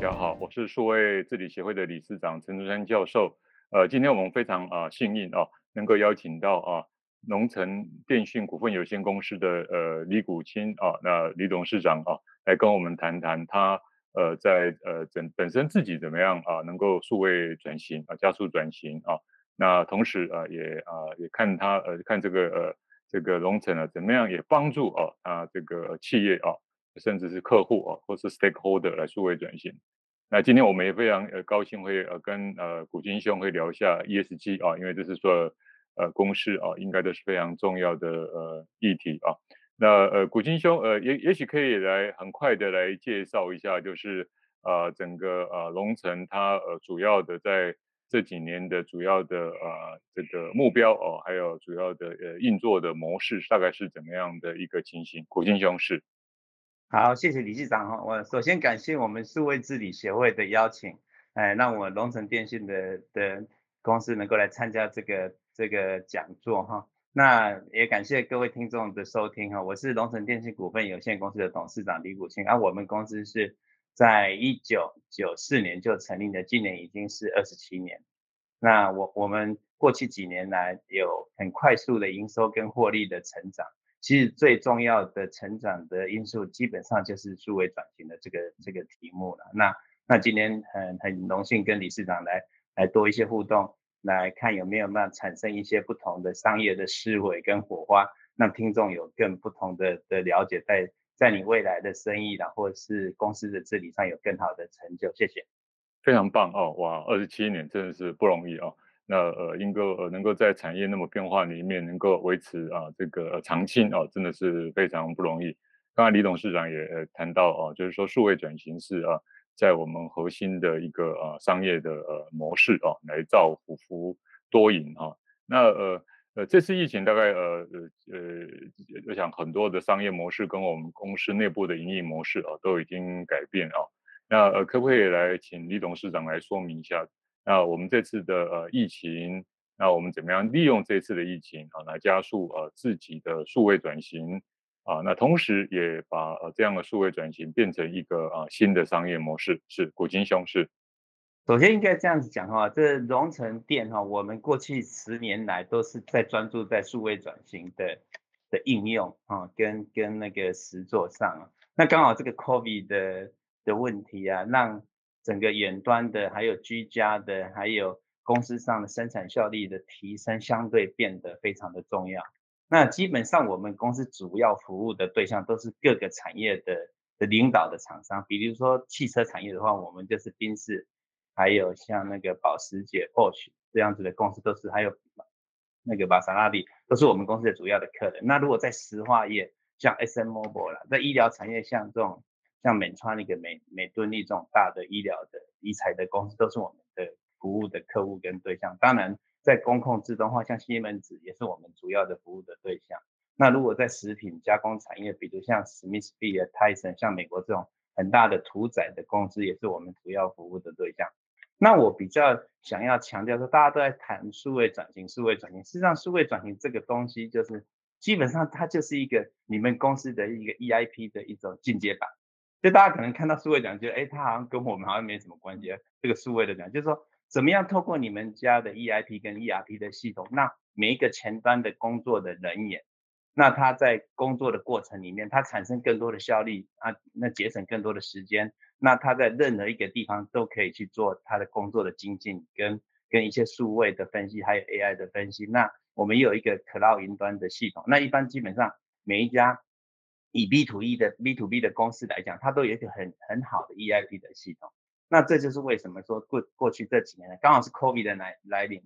大家好，我是数位治理协会的理事长陈竹山教授。呃，今天我们非常啊、幸运啊、哦，能够邀请到啊龙城电讯股份有限公司的呃李谷清啊，那李董事长啊，来跟我们谈谈他呃在呃整本身自己怎么样啊，能够数位转型啊，加速转型啊。那同时啊，也啊也看他呃看这个呃这个龙城啊怎么样也帮助啊啊这个企业啊。甚至是客户啊，或是 stakeholder 来数位转型。那今天我们也非常呃高兴会呃跟呃谷清兄会聊一下 ESG 啊，因为这是说呃公司啊应该都是非常重要的呃议题啊。那呃谷清兄呃也也许可以来很快的来介绍一下，就是呃整个呃龙城它呃主要的在这几年的主要的呃这个目标哦，还有主要的呃运作的模式大概是怎么样的一个情形？谷清兄是。好，谢谢理事长哈。我首先感谢我们数位治理协会的邀请，哎，让我龙城电信的的公司能够来参加这个这个讲座哈。那也感谢各位听众的收听哈。我是龙城电信股份有限公司的董事长李谷清，啊、我们公司是在一九九四年就成立的，今年已经是二十七年。那我我们过去几年来有很快速的营收跟获利的成长。其实最重要的成长的因素，基本上就是数位转型的这个这个题目了。那那今天很很荣幸跟理事长来来多一些互动，来看有没有办法产生一些不同的商业的思维跟火花，让听众有更不同的的了解，在在你未来的生意啦，或者是公司的治理上有更好的成就。谢谢。非常棒哦，哇，二十七年真的是不容易哦。那呃，应该呃能够在产业那么变化里面能够维持啊这个长青啊，真的是非常不容易。刚才李董事长也谈到啊，就是说数位转型是啊，在我们核心的一个啊商业的呃模式啊，来造虎伏多赢啊。那呃呃这次疫情大概呃呃呃，我想很多的商业模式跟我们公司内部的营运模式啊都已经改变啊。那呃可不可以来请李董事长来说明一下？那我们这次的呃疫情，那我们怎么样利用这次的疫情啊，来加速呃自己的数位转型啊？那同时也把呃这样的数位转型变成一个啊新的商业模式。是谷清兄是。首先应该这样子讲哈，这龙城店哈，我们过去十年来都是在专注在数位转型的的应用啊，跟跟那个实作上。那刚好这个 COVID 的的问题啊，让整个远端的，还有居家的，还有公司上的生产效率的提升，相对变得非常的重要。那基本上我们公司主要服务的对象都是各个产业的的领导的厂商，比如说汽车产业的话，我们就是宾士，还有像那个保时捷、Porsche 这样子的公司都是，还有那个玛莎拉蒂都是我们公司的主要的客人。那如果在石化业，像 SM Mobile 啦，在医疗产业像这种。像美川那个美美敦力这种大的医疗的医材的公司，都是我们的服务的客户跟对象。当然，在工控自动化，像西门子也是我们主要的服务的对象。那如果在食品加工产业，比如像史密斯比尔、泰森，像美国这种很大的屠宰的公司，也是我们主要服务的对象。那我比较想要强调说，大家都在谈数位转型，数位转型，实际上数位转型这个东西，就是基本上它就是一个你们公司的一个 EIP 的一种进阶版。就大家可能看到数位转型，哎，他好像跟我们好像没什么关系。这个数位的讲，就是说怎么样透过你们家的 EIP 跟 ERP 的系统，那每一个前端的工作的人员，那他在工作的过程里面，他产生更多的效率啊，那节省更多的时间，那他在任何一个地方都可以去做他的工作的精进，跟跟一些数位的分析，还有 AI 的分析。那我们有一个 Cloud 云端的系统，那一般基本上每一家。以 B to E 的 B to B 的公司来讲，它都有一个很很好的 EIP 的系统。那这就是为什么说过过去这几年呢，刚好是 COVID 的来来临，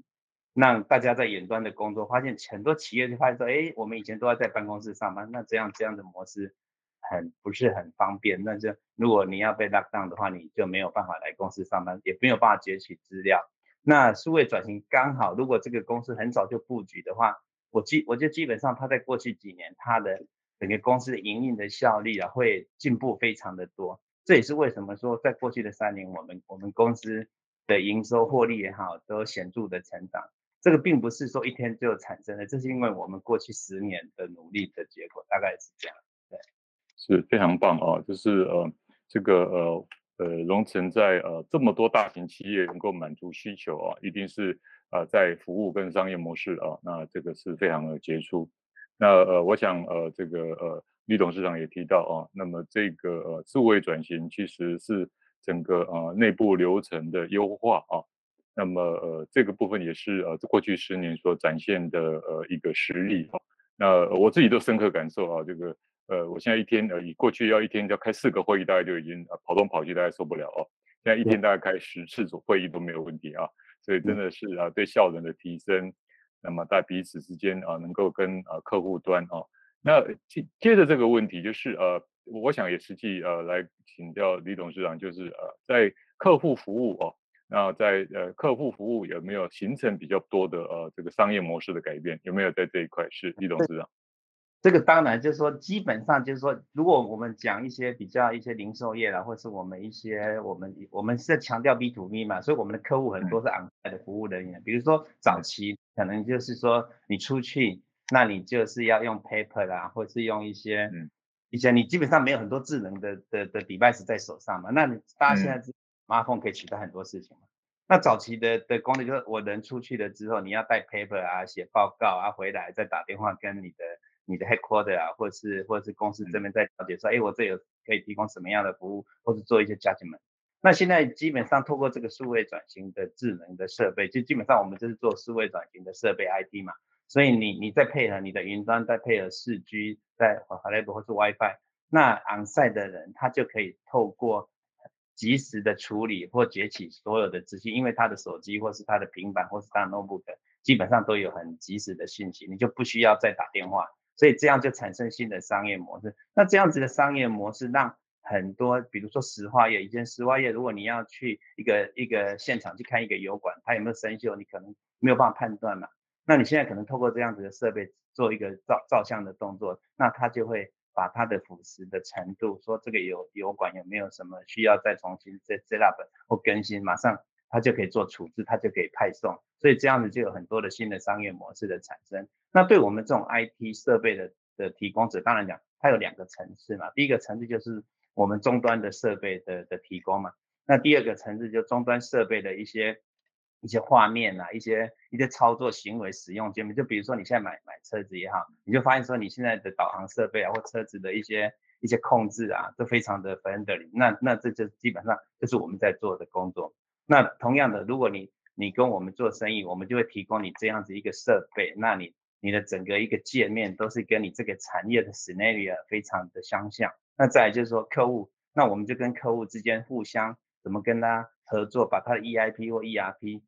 让大家在远端的工作，发现很多企业就发现说，哎，我们以前都要在办公室上班，那这样这样的模式很不是很方便。那就如果你要被 lock down 的话，你就没有办法来公司上班，也没有办法截取资料。那数位转型刚好，如果这个公司很早就布局的话，我基我就基本上它在过去几年它的。整个公司的营运的效率啊，会进步非常的多。这也是为什么说，在过去的三年，我们我们公司的营收获利也好，都显著的成长。这个并不是说一天就产生的，这是因为我们过去十年的努力的结果，大概是这样。对，是非常棒啊！就是呃，这个呃呃荣成在呃这么多大型企业能够满足需求啊，一定是呃在服务跟商业模式啊，那这个是非常的杰出。那呃我想呃这个呃李董事长也提到啊，那么这个呃数位转型其实是整个呃内部流程的优化啊。那么呃，这个部分也是呃过去十年所展现的呃一个实力哈。那我自己都深刻感受啊，这个呃，我现在一天呃，以过去要一天要开四个会议，大概就已经呃跑东跑西，大概受不了哦。现在一天大概开十次左会议都没有问题啊，所以真的是啊，对效能的提升，那么在彼此之间啊，能够跟啊客户端啊，那接接着这个问题就是呃，我想也实际呃来请教李董事长，就是呃在客户服务哦。那在呃客户服务有没有形成比较多的呃这个商业模式的改变？有没有在这一块？是李董事长。这个当然就是说，基本上就是说，如果我们讲一些比较一些零售业啦，或是我们一些我们我们是在强调 B to B 嘛，所以我们的客户很多是 on-site 的服务人员。嗯、比如说早期可能就是说你出去，那你就是要用 paper 啦，或是用一些、嗯、一些你基本上没有很多智能的的的 device 在手上嘛，那你大家现在是。嗯 smartphone 可以取代很多事情嘛。那早期的的功能就是我人出去了之后，你要带 paper 啊，写报告啊，回来再打电话跟你的你的 headquarter 啊，或是或者是公司这边再了解说，哎，我这有可以提供什么样的服务，或是做一些 judgment。那现在基本上透过这个数位转型的智能的设备，就基本上我们就是做数位转型的设备 IT 嘛。所以你你再配合你的云端，再配合四 G，在 Hub 或是 WiFi，那 on-site 的人他就可以透过。及时的处理或崛起所有的资讯，因为他的手机或是他的平板或是他的 notebook 基本上都有很及时的信息，你就不需要再打电话，所以这样就产生新的商业模式。那这样子的商业模式让很多，比如说石化业，以前石化业如果你要去一个一个现场去看一个油管，它有没有生锈，你可能没有办法判断嘛。那你现在可能透过这样子的设备做一个照照相的动作，那它就会。把它的腐蚀的程度，说这个油油管有没有什么需要再重新再 set up 或更新，马上它就可以做处置，它就可以派送，所以这样子就有很多的新的商业模式的产生。那对我们这种 IT 设备的的提供者，当然讲它有两个层次嘛，第一个层次就是我们终端的设备的的提供嘛，那第二个层次就终端设备的一些。一些画面啊，一些一些操作行为使用界面，就比如说你现在买买车子也好，你就发现说你现在的导航设备啊，或车子的一些一些控制啊，都非常的 friendly。那那这就基本上就是我们在做的工作。那同样的，如果你你跟我们做生意，我们就会提供你这样子一个设备，那你你的整个一个界面都是跟你这个产业的 scenario 非常的相像。那再来就是说客户，那我们就跟客户之间互相怎么跟他合作，把他的 EIP 或 ERP。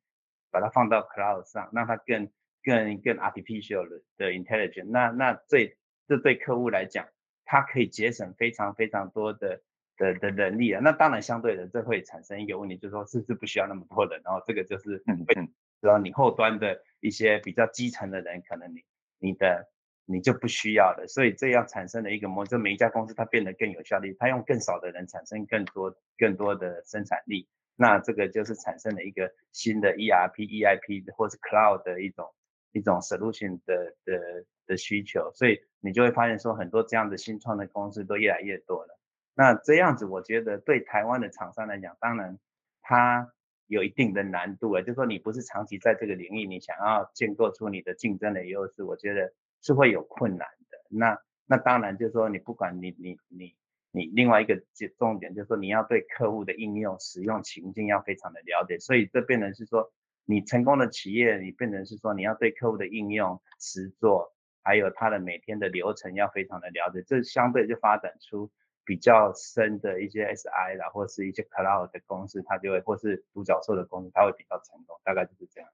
把它放到 cloud 上，让它更更更 artificial 的 intelligence。那那这这对客户来讲，它可以节省非常非常多的的的能力啊。那当然相对的，这会产生一个问题，就是说是不是不需要那么多人？然后这个就是嗯嗯，然后你后端的一些比较基层的人，可能你你的你就不需要了。所以这样产生的一个模式，每一家公司它变得更有效率，它用更少的人产生更多更多的生产力。那这个就是产生了一个新的 ERP、EIP 或是 Cloud 的一种一种 solution 的的的需求，所以你就会发现说很多这样的新创的公司都越来越多了。那这样子，我觉得对台湾的厂商来讲，当然它有一定的难度啊，就是说你不是长期在这个领域，你想要建构出你的竞争的优势，我觉得是会有困难的。那那当然就是说你不管你你你。你另外一个重点就是说，你要对客户的应用使用情境要非常的了解，所以这变成是说，你成功的企业，你变成是说，你要对客户的应用实作，还有它的每天的流程要非常的了解，这相对就发展出比较深的一些 SI 啦，或是一些 Cloud 的公司，它就会或是独角兽的公司，它会比较成功，大概就是这样。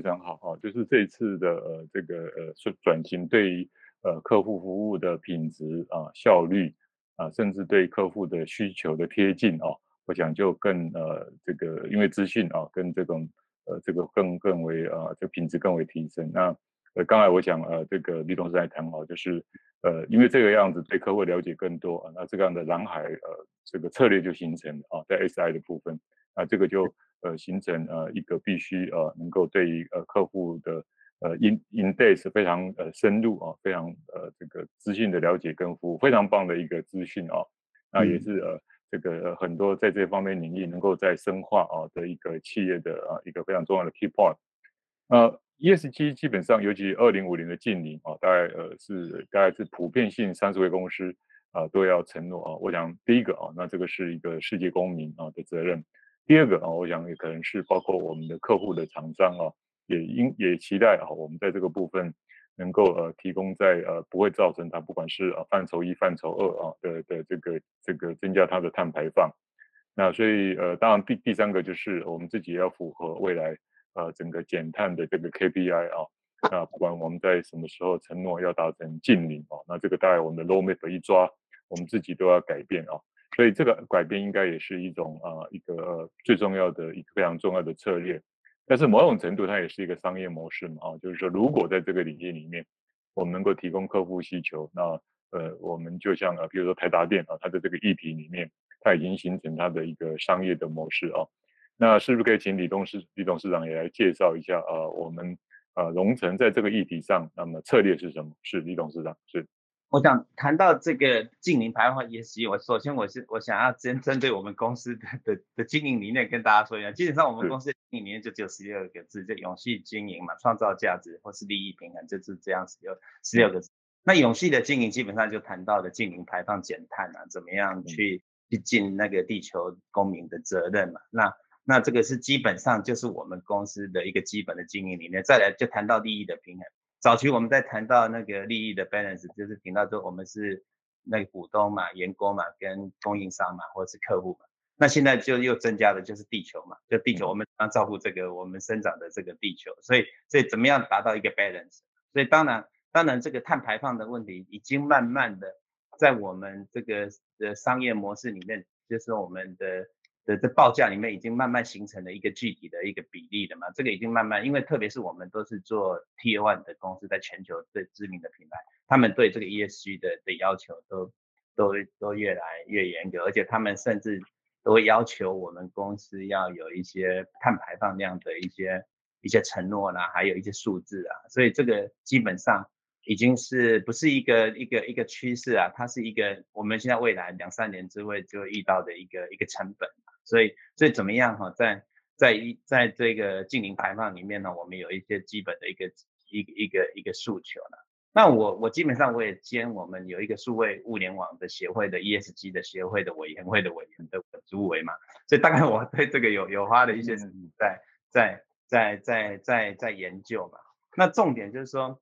非常好啊，就是这次的呃这个呃是转型对于呃客户服务的品质啊效率。啊，甚至对客户的需求的贴近啊，我想就更呃这个，因为资讯啊，跟这种呃这个更更为啊，这品质更为提升。那呃刚才我想呃这个李董事在谈好，就是呃因为这个样子对客户了解更多啊，那这个样的蓝海呃这个策略就形成啊，在 SI 的部分，那这个就呃形成呃一个必须呃能够对于呃客户的。呃，in in days 非常呃深入啊，非常呃这个资讯的了解跟服务非常棒的一个资讯啊，那也是呃这个很多在这方面领域能够在深化啊的一个企业的啊一个非常重要的 key point。呃，ESG 基本上，尤其二零五零的近邻啊，大概呃是大概是普遍性三十位公司啊都要承诺啊。我想第一个啊，那这个是一个世界公民啊的责任。第二个啊，我想也可能是包括我们的客户的厂商啊，也应也期待啊，我们在这个部分能够呃提供在呃不会造成它不管是啊范畴一、范畴二啊的的这个这个增加它的碳排放。那所以呃，当然第第三个就是我们自己要符合未来。呃，整个减碳的这个 KPI 啊，那不管我们在什么时候承诺要达成净零啊，那这个大概我们的 roadmap 一抓，我们自己都要改变啊，所以这个改变应该也是一种啊一个、最重要的一个非常重要的策略，但是某种程度它也是一个商业模式嘛啊，就是说如果在这个领域里面，我们能够提供客户需求，那呃我们就像啊，比如说台达电啊，它的这个议题里面，它已经形成它的一个商业的模式啊。那是不是可以请李董事、李董事长也来介绍一下啊、呃？我们呃荣成在这个议题上，那么策略是什么？是李董事长是。我想谈到这个净零排放 ESG，我首先我是我想要针针对我们公司的的的经营理念跟大家说一下。基本上我们公司的经营理念就只有十六个字，就永续经营嘛，创造价值或是利益平衡，就是这样子有十六个字。那永续的经营基本上就谈到的净零排放减碳啊，怎么样去去尽那个地球公民的责任嘛？那那这个是基本上就是我们公司的一个基本的经营理念。再来就谈到利益的平衡。早期我们在谈到那个利益的 balance，就是提到说我们是那个股东嘛、员工嘛、跟供应商嘛，或者是客户嘛。那现在就又增加的就是地球嘛，就地球我们要照顾这个我们生长的这个地球。所以，所以怎么样达到一个 balance？所以当然，当然这个碳排放的问题已经慢慢的在我们这个的商业模式里面，就是我们的。的这报价里面已经慢慢形成了一个具体的一个比例的嘛，这个已经慢慢，因为特别是我们都是做 T one 的公司，在全球最知名的品牌，他们对这个 ESG 的的要求都都都越来越严格，而且他们甚至都会要求我们公司要有一些碳排放量的一些一些承诺啦，还有一些数字啊，所以这个基本上已经是不是一个一个一个趋势啊，它是一个我们现在未来两三年之内就会遇到的一个一个成本。所以，所以怎么样哈，在在一在这个净零排放里面呢，我们有一些基本的一个一个一个一个诉求呢。那我我基本上我也兼我们有一个数位物联网的协会的 ESG 的协会的委员会的委员的主委嘛，所以大概我对这个有有花了一些在在在在在在研究嘛。那重点就是说，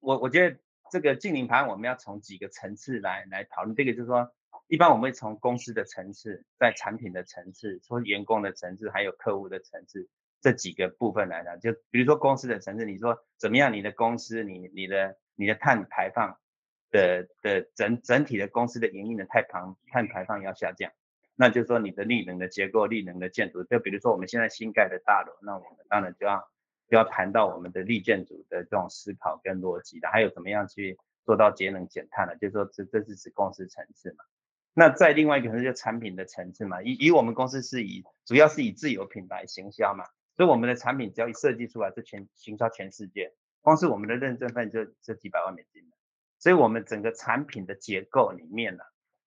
我我觉得这个净零排放我们要从几个层次来来讨论，这个就是说。一般我们会从公司的层次，在产品的层次，从员工的层次，还有客户的层次这几个部分来讲，就比如说公司的层次，你说怎么样？你的公司，你你的你的碳排放的的整整体的公司的营运的碳排碳排放要下降，那就是说你的力能的结构、力能的建筑，就比如说我们现在新盖的大楼，那我们当然就要就要谈到我们的立建筑的这种思考跟逻辑的，还有怎么样去做到节能减碳的，就是说这这是指公司层次嘛。那在另外一个可能就产品的层次嘛，以以我们公司是以主要是以自有品牌行销嘛，所以我们的产品只要一设计出来，就全行销全世界，光是我们的认证费就就几百万美金，所以我们整个产品的结构里面呢，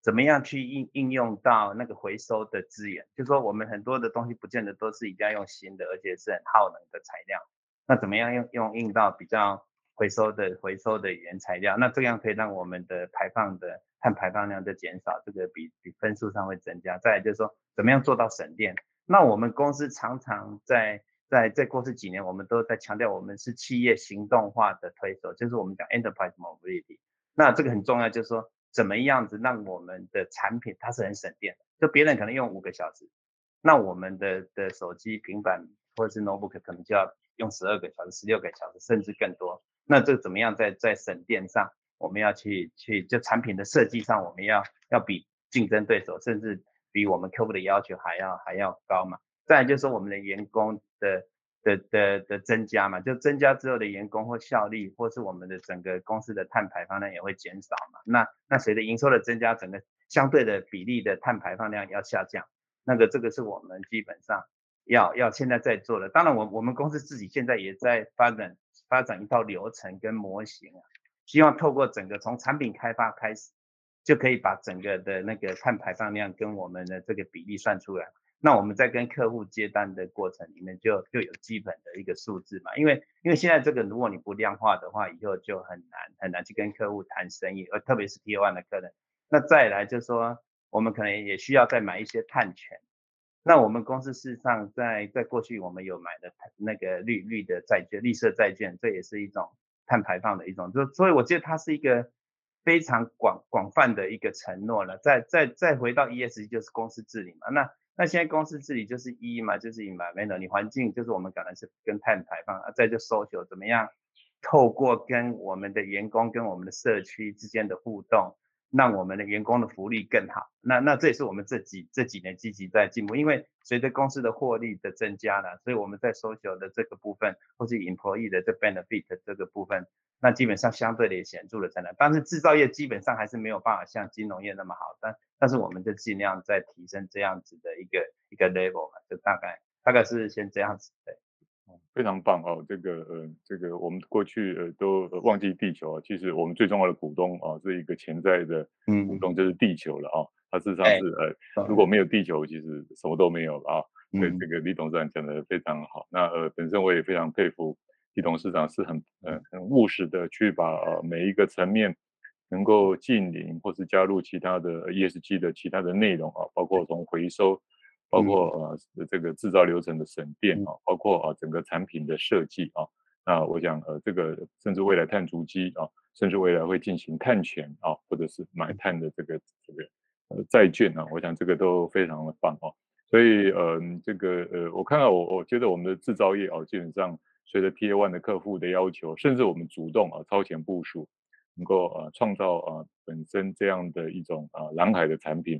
怎么样去应应用到那个回收的资源，就说我们很多的东西不见得都是一定要用新的，而且是很耗能的材料，那怎么样用用应到比较回收的回收的原材料，那这样可以让我们的排放的。碳排放量的减少，这个比比分数上会增加。再来就是说，怎么样做到省电？那我们公司常常在在在过去几年，我们都在强调，我们是企业行动化的推手，就是我们讲 enterprise mobility。那这个很重要，就是说，怎么样子让我们的产品它是很省电？就别人可能用五个小时，那我们的的手机、平板或者是 notebook 可能就要用十二个小时、十六个小时，甚至更多。那这怎么样在在省电上？我们要去去就产品的设计上，我们要要比竞争对手，甚至比我们客户的要求还要还要高嘛。再就是我们的员工的的的的增加嘛，就增加之后的员工或效率，或是我们的整个公司的碳排放量也会减少嘛。那那随着营收的增加，整个相对的比例的碳排放量要下降。那个这个是我们基本上要要现在在做的。当然我我们公司自己现在也在发展发展一套流程跟模型啊。希望透过整个从产品开发开始，就可以把整个的那个碳排放量跟我们的这个比例算出来。那我们在跟客户接单的过程里面就，就有基本的一个数字嘛。因为因为现在这个如果你不量化的话，以后就很难很难去跟客户谈生意，而特别是 Tier 1的客人。那再来就是说，我们可能也需要再买一些碳权。那我们公司事实上在在过去我们有买的那个绿绿的债券、绿色债券，这也是一种碳排放的一种。就所以我觉得它是一个非常广广泛的一个承诺了。再再再回到 ESG 就是公司治理嘛。那那现在公司治理就是一嘛，就是 environment，你环境就是我们可能是跟碳排放啊，再就 social 怎么样，透过跟我们的员工跟我们的社区之间的互动，让我们的员工的福利更好。那那这也是我们这几这几年积极在进步，因为随着公司的获利的增加了，所以我们在 social 的这个部分，或是 employee 的这 benefit 这个部分。那基本上相对的也显著的增长，但是制造业基本上还是没有办法像金融业那么好，但但是我们就尽量在提升这样子的一个一个 level 嘛，就大概大概是先这样子对，非常棒哦，这个呃这个我们过去呃都忘记地球啊，其实我们最重要的股东啊是一个潜在的股东就是地球了啊，它事实上是呃如果没有地球，其实什么都没有了啊，所以这个李董事长讲的非常好，那呃本身我也非常佩服。李董事长是很呃很务实的，去把呃每一个层面能够近邻或是加入其他的 ESG 的其他的内容啊，包括从回收，包括呃这个制造流程的省电啊，包括啊整个产品的设计啊，那我想呃这个甚至未来碳足迹啊，甚至未来会进行碳权啊，或者是买碳的这个这个呃债券啊，我想这个都非常的棒哦。所以呃这个呃我看到我我觉得我们的制造业哦基本上。随着 Tier 1的客户的要求，甚至我们主动啊超前部署，能够呃创造呃本身这样的一种啊蓝海的产品，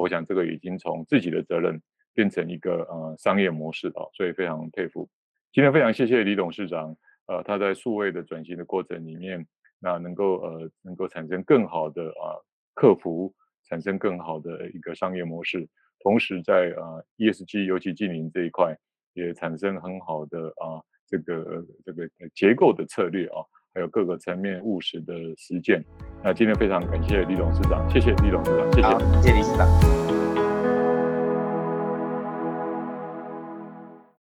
我想这个已经从自己的责任变成一个呃商业模式了，所以非常佩服。今天非常谢谢李董事长，呃他在数位的转型的过程里面，那能够呃能够产生更好的啊客服，产生更好的一个商业模式，同时在呃 ESG 尤其经营这一块也产生很好的啊。这个这个结构的策略啊，还有各个层面务实的实践。那今天非常感谢李董事长，谢谢李董事长，谢谢，谢谢李市长。